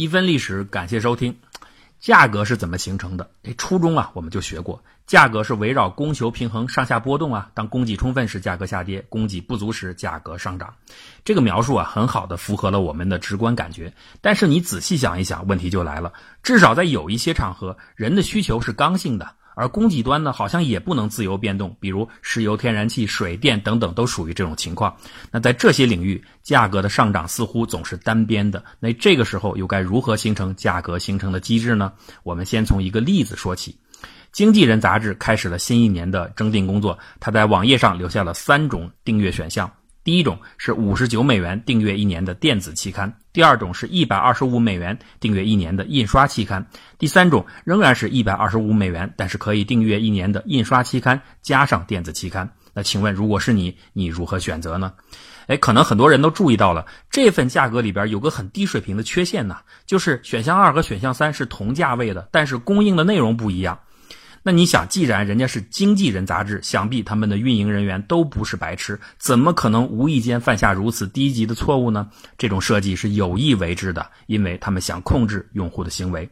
一分历史，感谢收听。价格是怎么形成的？哎，初中啊，我们就学过，价格是围绕供求平衡上下波动啊。当供给充分时，价格下跌；供给不足时，价格上涨。这个描述啊，很好的符合了我们的直观感觉。但是你仔细想一想，问题就来了。至少在有一些场合，人的需求是刚性的。而供给端呢，好像也不能自由变动，比如石油、天然气、水电等等，都属于这种情况。那在这些领域，价格的上涨似乎总是单边的。那这个时候又该如何形成价格形成的机制呢？我们先从一个例子说起。《经纪人》杂志开始了新一年的征订工作，他在网页上留下了三种订阅选项。第一种是五十九美元订阅一年的电子期刊，第二种是一百二十五美元订阅一年的印刷期刊，第三种仍然是一百二十五美元，但是可以订阅一年的印刷期刊加上电子期刊。那请问，如果是你，你如何选择呢？哎，可能很多人都注意到了，这份价格里边有个很低水平的缺陷呢，就是选项二和选项三是同价位的，但是供应的内容不一样。那你想，既然人家是经纪人杂志，想必他们的运营人员都不是白痴，怎么可能无意间犯下如此低级的错误呢？这种设计是有意为之的，因为他们想控制用户的行为。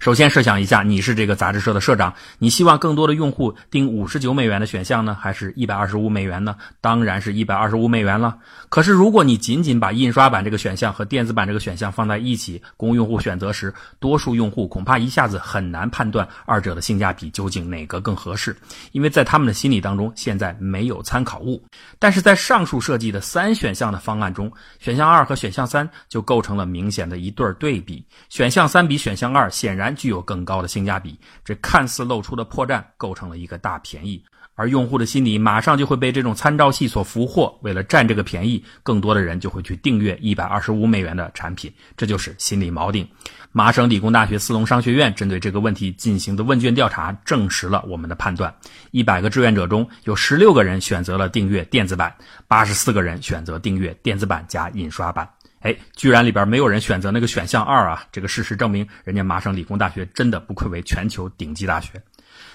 首先设想一下，你是这个杂志社的社长，你希望更多的用户订五十九美元的选项呢，还是一百二十五美元呢？当然是一百二十五美元了。可是如果你仅仅把印刷版这个选项和电子版这个选项放在一起供用户选择时，多数用户恐怕一下子很难判断二者的性价比究竟哪个更合适，因为在他们的心理当中现在没有参考物。但是在上述设计的三选项的方案中，选项二和选项三就构成了明显的一对对比，选项三比选项二显然。然具有更高的性价比，这看似露出的破绽构成了一个大便宜，而用户的心理马上就会被这种参照系所俘获。为了占这个便宜，更多的人就会去订阅一百二十五美元的产品，这就是心理锚定。麻省理工大学斯隆商学院针对这个问题进行的问卷调查，证实了我们的判断。一百个志愿者中有十六个人选择了订阅电子版，八十四个人选择订阅电子版加印刷版。哎，居然里边没有人选择那个选项二啊！这个事实证明，人家麻省理工大学真的不愧为全球顶级大学。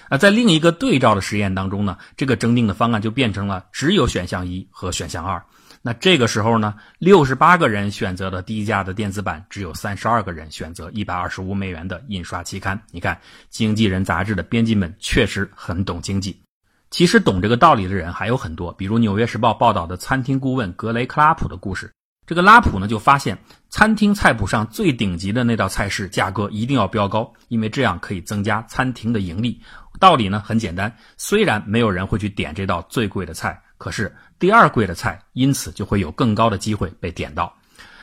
那在另一个对照的实验当中呢，这个征订的方案就变成了只有选项一和选项二。那这个时候呢，六十八个人选择了低价的电子版，只有三十二个人选择一百二十五美元的印刷期刊。你看，《经纪人》杂志的编辑们确实很懂经济。其实懂这个道理的人还有很多，比如《纽约时报》报道的餐厅顾问格雷克拉普的故事。这个拉普呢就发现，餐厅菜谱上最顶级的那道菜式价格一定要标高，因为这样可以增加餐厅的盈利。道理呢很简单，虽然没有人会去点这道最贵的菜，可是第二贵的菜因此就会有更高的机会被点到。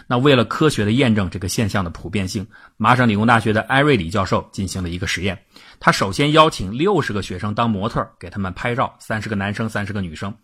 那为了科学的验证这个现象的普遍性，麻省理工大学的艾瑞里教授进行了一个实验。他首先邀请六十个学生当模特，给他们拍照，三十个男生，三十个女生。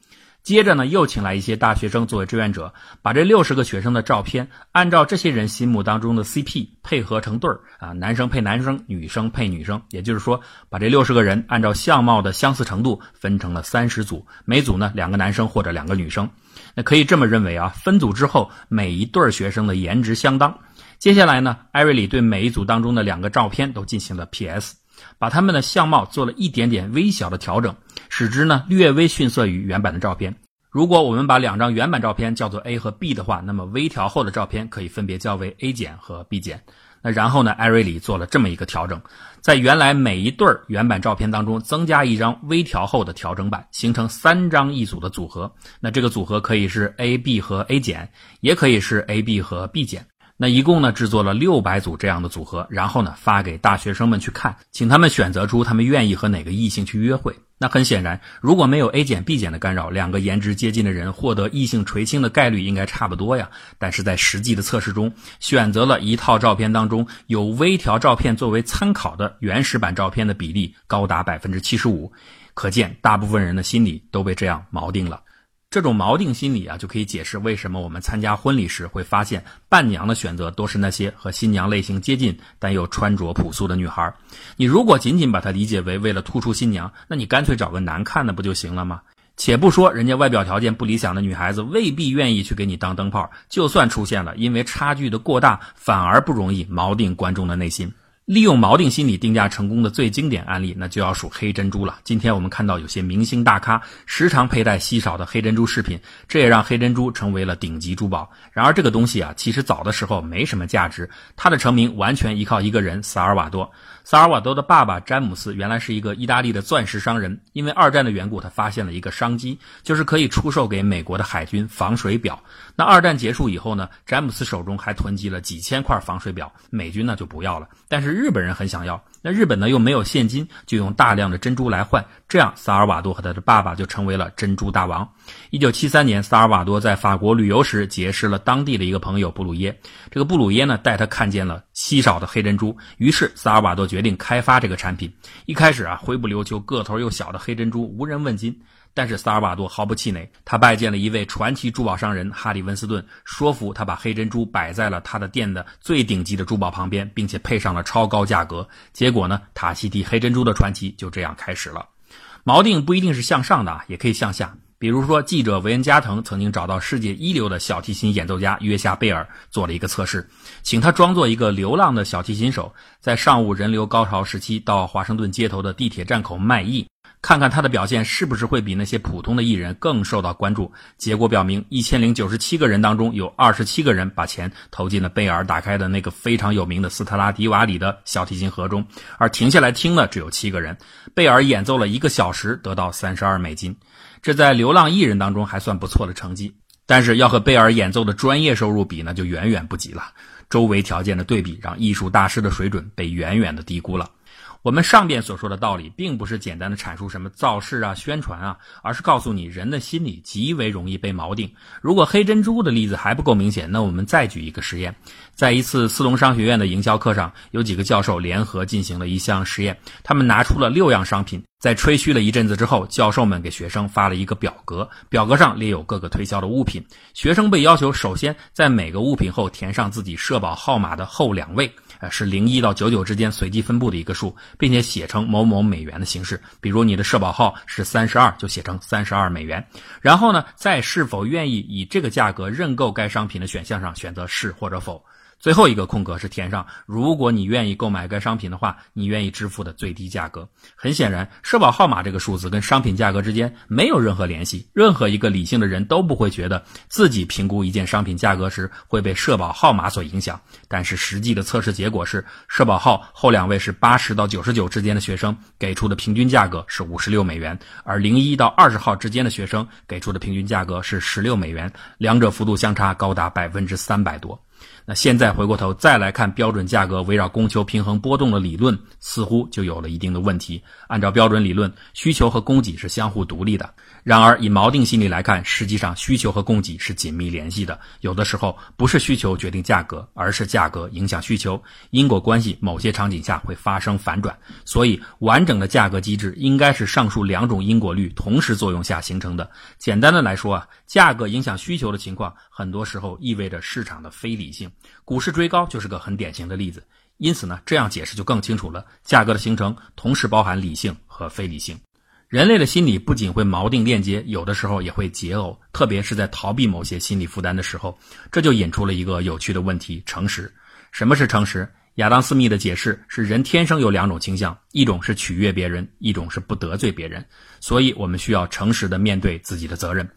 接着呢，又请来一些大学生作为志愿者，把这六十个学生的照片按照这些人心目当中的 CP 配合成对儿啊，男生配男生，女生配女生。也就是说，把这六十个人按照相貌的相似程度分成了三十组，每组呢两个男生或者两个女生。那可以这么认为啊，分组之后每一对学生的颜值相当。接下来呢，艾瑞里对每一组当中的两个照片都进行了 PS。把他们的相貌做了一点点微小的调整，使之呢略微逊色于原版的照片。如果我们把两张原版照片叫做 A 和 B 的话，那么微调后的照片可以分别叫为 A 减和 B 减。那然后呢，艾瑞里做了这么一个调整，在原来每一对原版照片当中增加一张微调后的调整版，形成三张一组的组合。那这个组合可以是 A、B 和 A 减，也可以是 A、B 和 B 减。那一共呢制作了六百组这样的组合，然后呢发给大学生们去看，请他们选择出他们愿意和哪个异性去约会。那很显然，如果没有 A 减 B 减的干扰，两个颜值接近的人获得异性垂青的概率应该差不多呀。但是在实际的测试中，选择了一套照片当中有微调照片作为参考的原始版照片的比例高达百分之七十五，可见大部分人的心理都被这样锚定了。这种锚定心理啊，就可以解释为什么我们参加婚礼时会发现伴娘的选择都是那些和新娘类型接近但又穿着朴素的女孩。你如果仅仅把它理解为为了突出新娘，那你干脆找个难看的不就行了吗？且不说人家外表条件不理想的女孩子未必愿意去给你当灯泡，就算出现了，因为差距的过大，反而不容易锚定观众的内心。利用锚定心理定价成功的最经典案例，那就要数黑珍珠了。今天我们看到有些明星大咖时常佩戴稀少的黑珍珠饰品，这也让黑珍珠成为了顶级珠宝。然而这个东西啊，其实早的时候没什么价值，它的成名完全依靠一个人——萨尔瓦多。萨尔瓦多的爸爸詹姆斯原来是一个意大利的钻石商人，因为二战的缘故，他发现了一个商机，就是可以出售给美国的海军防水表。那二战结束以后呢，詹姆斯手中还囤积了几千块防水表，美军呢就不要了，但是日本人很想要。那日本呢又没有现金，就用大量的珍珠来换，这样萨尔瓦多和他的爸爸就成为了珍珠大王。一九七三年，萨尔瓦多在法国旅游时结识了当地的一个朋友布鲁耶，这个布鲁耶呢带他看见了稀少的黑珍珠，于是萨尔瓦多决定开发这个产品。一开始啊，灰不溜秋、个头又小的黑珍珠无人问津。但是萨尔瓦多毫不气馁，他拜见了一位传奇珠宝商人哈里温斯顿，说服他把黑珍珠摆在了他的店的最顶级的珠宝旁边，并且配上了超高价格。结果呢，塔希提黑珍珠的传奇就这样开始了。锚定不一定是向上的，也可以向下。比如说，记者维恩加藤曾经找到世界一流的小提琴演奏家约夏贝尔做了一个测试，请他装作一个流浪的小提琴手，在上午人流高潮时期到华盛顿街头的地铁站口卖艺。看看他的表现是不是会比那些普通的艺人更受到关注？结果表明，一千零九十七个人当中，有二十七个人把钱投进了贝尔打开的那个非常有名的斯特拉迪瓦里的小提琴盒中，而停下来听的只有七个人。贝尔演奏了一个小时，得到三十二美金，这在流浪艺人当中还算不错的成绩。但是要和贝尔演奏的专业收入比，那就远远不及了。周围条件的对比，让艺术大师的水准被远远的低估了。我们上边所说的道理，并不是简单的阐述什么造势啊、宣传啊，而是告诉你人的心理极为容易被锚定。如果黑珍珠的例子还不够明显，那我们再举一个实验。在一次斯隆商学院的营销课上，有几个教授联合进行了一项实验，他们拿出了六样商品。在吹嘘了一阵子之后，教授们给学生发了一个表格，表格上列有各个推销的物品。学生被要求首先在每个物品后填上自己社保号码的后两位，呃，是零一到九九之间随机分布的一个数，并且写成某某美元的形式。比如你的社保号是三十二，就写成三十二美元。然后呢，在是否愿意以这个价格认购该商品的选项上选择是或者否。最后一个空格是填上，如果你愿意购买该商品的话，你愿意支付的最低价格。很显然，社保号码这个数字跟商品价格之间没有任何联系。任何一个理性的人都不会觉得自己评估一件商品价格时会被社保号码所影响。但是实际的测试结果是，社保号后两位是八十到九十九之间的学生给出的平均价格是五十六美元，而零一到二十号之间的学生给出的平均价格是十六美元，两者幅度相差高达百分之三百多。那现在回过头再来看标准价格围绕供求平衡波动的理论，似乎就有了一定的问题。按照标准理论，需求和供给是相互独立的。然而，以锚定心理来看，实际上需求和供给是紧密联系的。有的时候不是需求决定价格，而是价格影响需求，因果关系某些场景下会发生反转。所以，完整的价格机制应该是上述两种因果律同时作用下形成的。简单的来说啊，价格影响需求的情况，很多时候意味着市场的非理性。股市追高就是个很典型的例子。因此呢，这样解释就更清楚了。价格的形成同时包含理性和非理性。人类的心理不仅会锚定链接，有的时候也会解耦，特别是在逃避某些心理负担的时候，这就引出了一个有趣的问题：诚实。什么是诚实？亚当·斯密的解释是：人天生有两种倾向，一种是取悦别人，一种是不得罪别人。所以，我们需要诚实的面对自己的责任。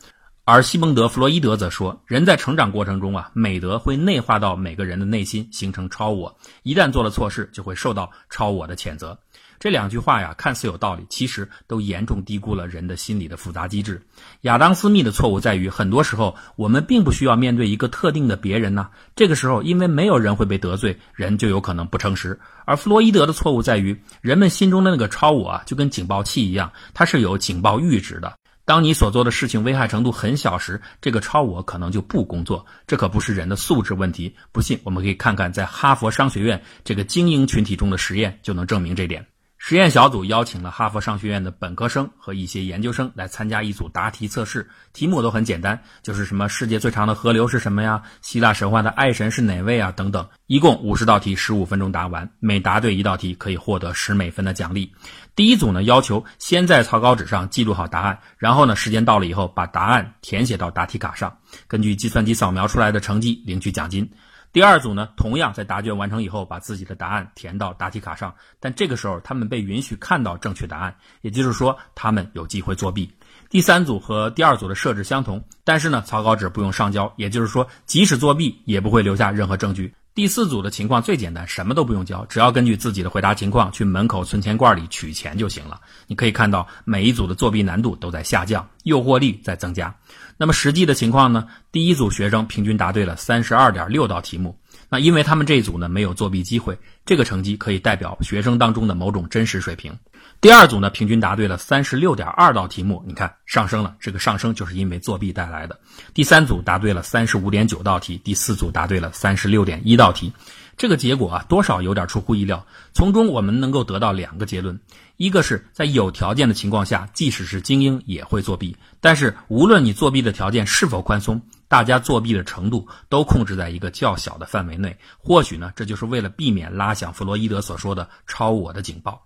而西蒙德·弗洛伊德则说，人在成长过程中啊，美德会内化到每个人的内心，形成超我。一旦做了错事，就会受到超我的谴责。这两句话呀，看似有道理，其实都严重低估了人的心理的复杂机制。亚当·斯密的错误在于，很多时候我们并不需要面对一个特定的别人呢。这个时候，因为没有人会被得罪，人就有可能不诚实。而弗洛伊德的错误在于，人们心中的那个超我啊，就跟警报器一样，它是有警报阈值的。当你所做的事情危害程度很小时，这个超我可能就不工作。这可不是人的素质问题。不信，我们可以看看在哈佛商学院这个精英群体中的实验，就能证明这点。实验小组邀请了哈佛商学院的本科生和一些研究生来参加一组答题测试，题目都很简单，就是什么世界最长的河流是什么呀？希腊神话的爱神是哪位啊？等等，一共五十道题，十五分钟答完，每答对一道题可以获得十美分的奖励。第一组呢，要求先在草稿纸上记录好答案，然后呢，时间到了以后把答案填写到答题卡上，根据计算机扫描出来的成绩领取奖金。第二组呢，同样在答卷完成以后，把自己的答案填到答题卡上，但这个时候他们被允许看到正确答案，也就是说他们有机会作弊。第三组和第二组的设置相同，但是呢，草稿纸不用上交，也就是说即使作弊也不会留下任何证据。第四组的情况最简单，什么都不用交，只要根据自己的回答情况去门口存钱罐里取钱就行了。你可以看到每一组的作弊难度都在下降，诱惑力在增加。那么实际的情况呢？第一组学生平均答对了三十二点六道题目，那因为他们这一组呢没有作弊机会，这个成绩可以代表学生当中的某种真实水平。第二组呢，平均答对了三十六点二道题目，你看上升了，这个上升就是因为作弊带来的。第三组答对了三十五点九道题，第四组答对了三十六点一道题，这个结果啊，多少有点出乎意料。从中我们能够得到两个结论：一个是在有条件的情况下，即使是精英也会作弊；但是无论你作弊的条件是否宽松，大家作弊的程度都控制在一个较小的范围内。或许呢，这就是为了避免拉响弗洛伊德所说的“超我”的警报。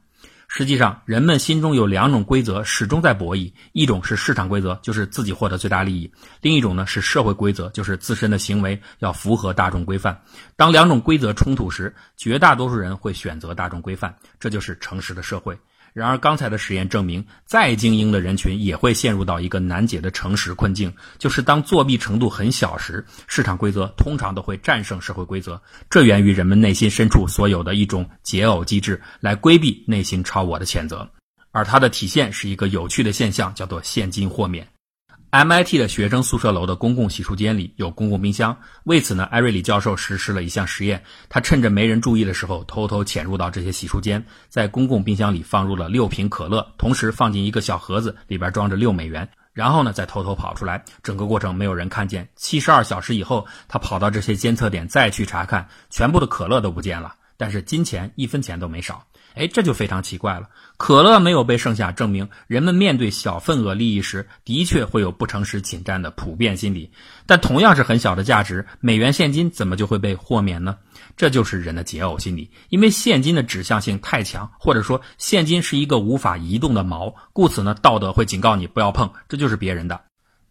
实际上，人们心中有两种规则始终在博弈：一种是市场规则，就是自己获得最大利益；另一种呢是社会规则，就是自身的行为要符合大众规范。当两种规则冲突时，绝大多数人会选择大众规范，这就是诚实的社会。然而，刚才的实验证明，再精英的人群也会陷入到一个难解的诚实困境，就是当作弊程度很小时，市场规则通常都会战胜社会规则。这源于人们内心深处所有的一种解耦机制，来规避内心超我的谴责。而它的体现是一个有趣的现象，叫做现金豁免。MIT 的学生宿舍楼的公共洗漱间里有公共冰箱，为此呢，艾瑞里教授实施了一项实验。他趁着没人注意的时候，偷偷潜入到这些洗漱间，在公共冰箱里放入了六瓶可乐，同时放进一个小盒子，里边装着六美元。然后呢，再偷偷跑出来。整个过程没有人看见。七十二小时以后，他跑到这些监测点再去查看，全部的可乐都不见了，但是金钱一分钱都没少。哎，这就非常奇怪了。可乐没有被剩下，证明人们面对小份额利益时，的确会有不诚实侵占的普遍心理。但同样是很小的价值，美元现金怎么就会被豁免呢？这就是人的解耦心理，因为现金的指向性太强，或者说现金是一个无法移动的锚，故此呢，道德会警告你不要碰，这就是别人的。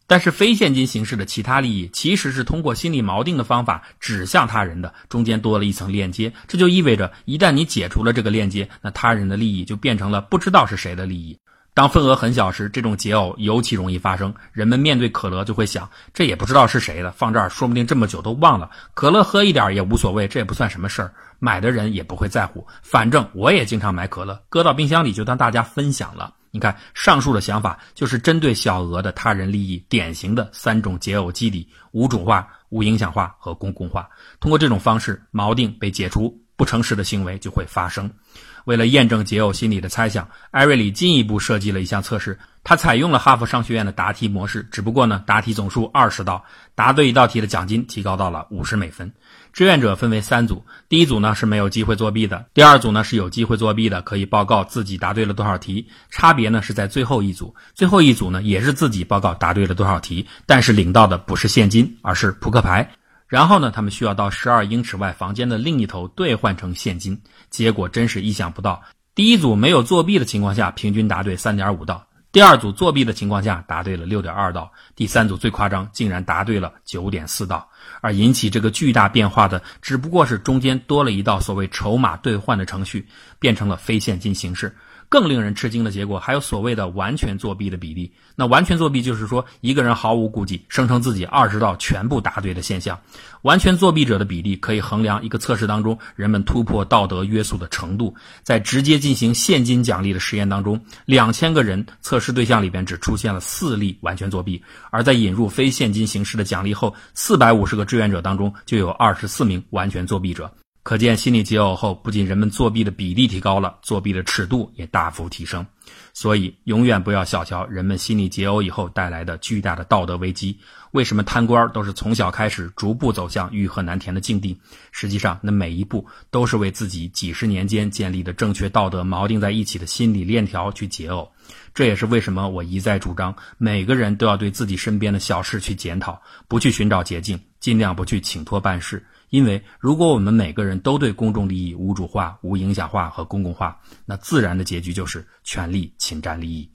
但是非现金形式的其他利益，其实是通过心理锚定的方法指向他人的，中间多了一层链接。这就意味着，一旦你解除了这个链接，那他人的利益就变成了不知道是谁的利益。当份额很小时，这种解耦尤其容易发生。人们面对可乐就会想，这也不知道是谁的，放这儿说不定这么久都忘了。可乐喝一点也无所谓，这也不算什么事儿。买的人也不会在乎，反正我也经常买可乐，搁到冰箱里就当大家分享了。你看，上述的想法就是针对小额的他人利益典型的三种解耦机理：无主化、无影响化和公共化。通过这种方式，锚定被解除，不诚实的行为就会发生。为了验证解耦心理的猜想，艾瑞里进一步设计了一项测试。他采用了哈佛商学院的答题模式，只不过呢，答题总数二十道，答对一道题的奖金提高到了五十美分。志愿者分为三组，第一组呢是没有机会作弊的，第二组呢是有机会作弊的，可以报告自己答对了多少题，差别呢是在最后一组，最后一组呢也是自己报告答对了多少题，但是领到的不是现金，而是扑克牌。然后呢，他们需要到十二英尺外房间的另一头兑换成现金。结果真是意想不到，第一组没有作弊的情况下，平均答对三点五道。第二组作弊的情况下，答对了六点二道；第三组最夸张，竟然答对了九点四道。而引起这个巨大变化的，只不过是中间多了一道所谓筹码兑换的程序，变成了非现金形式。更令人吃惊的结果，还有所谓的完全作弊的比例。那完全作弊就是说，一个人毫无顾忌，声称自己二十道全部答对的现象。完全作弊者的比例可以衡量一个测试当中人们突破道德约束的程度。在直接进行现金奖励的实验当中，两千个人测试对象里边只出现了四例完全作弊；而在引入非现金形式的奖励后，四百五十个志愿者当中就有二十四名完全作弊者。可见，心理解耦后，不仅人们作弊的比例提高了，作弊的尺度也大幅提升。所以，永远不要小瞧人们心理解耦以后带来的巨大的道德危机。为什么贪官都是从小开始，逐步走向欲壑难填的境地？实际上，那每一步都是为自己几十年间建立的正确道德锚定在一起的心理链条去解耦。这也是为什么我一再主张，每个人都要对自己身边的小事去检讨，不去寻找捷径，尽量不去请托办事。因为，如果我们每个人都对公众利益无主化、无影响化和公共化，那自然的结局就是权力侵占利益。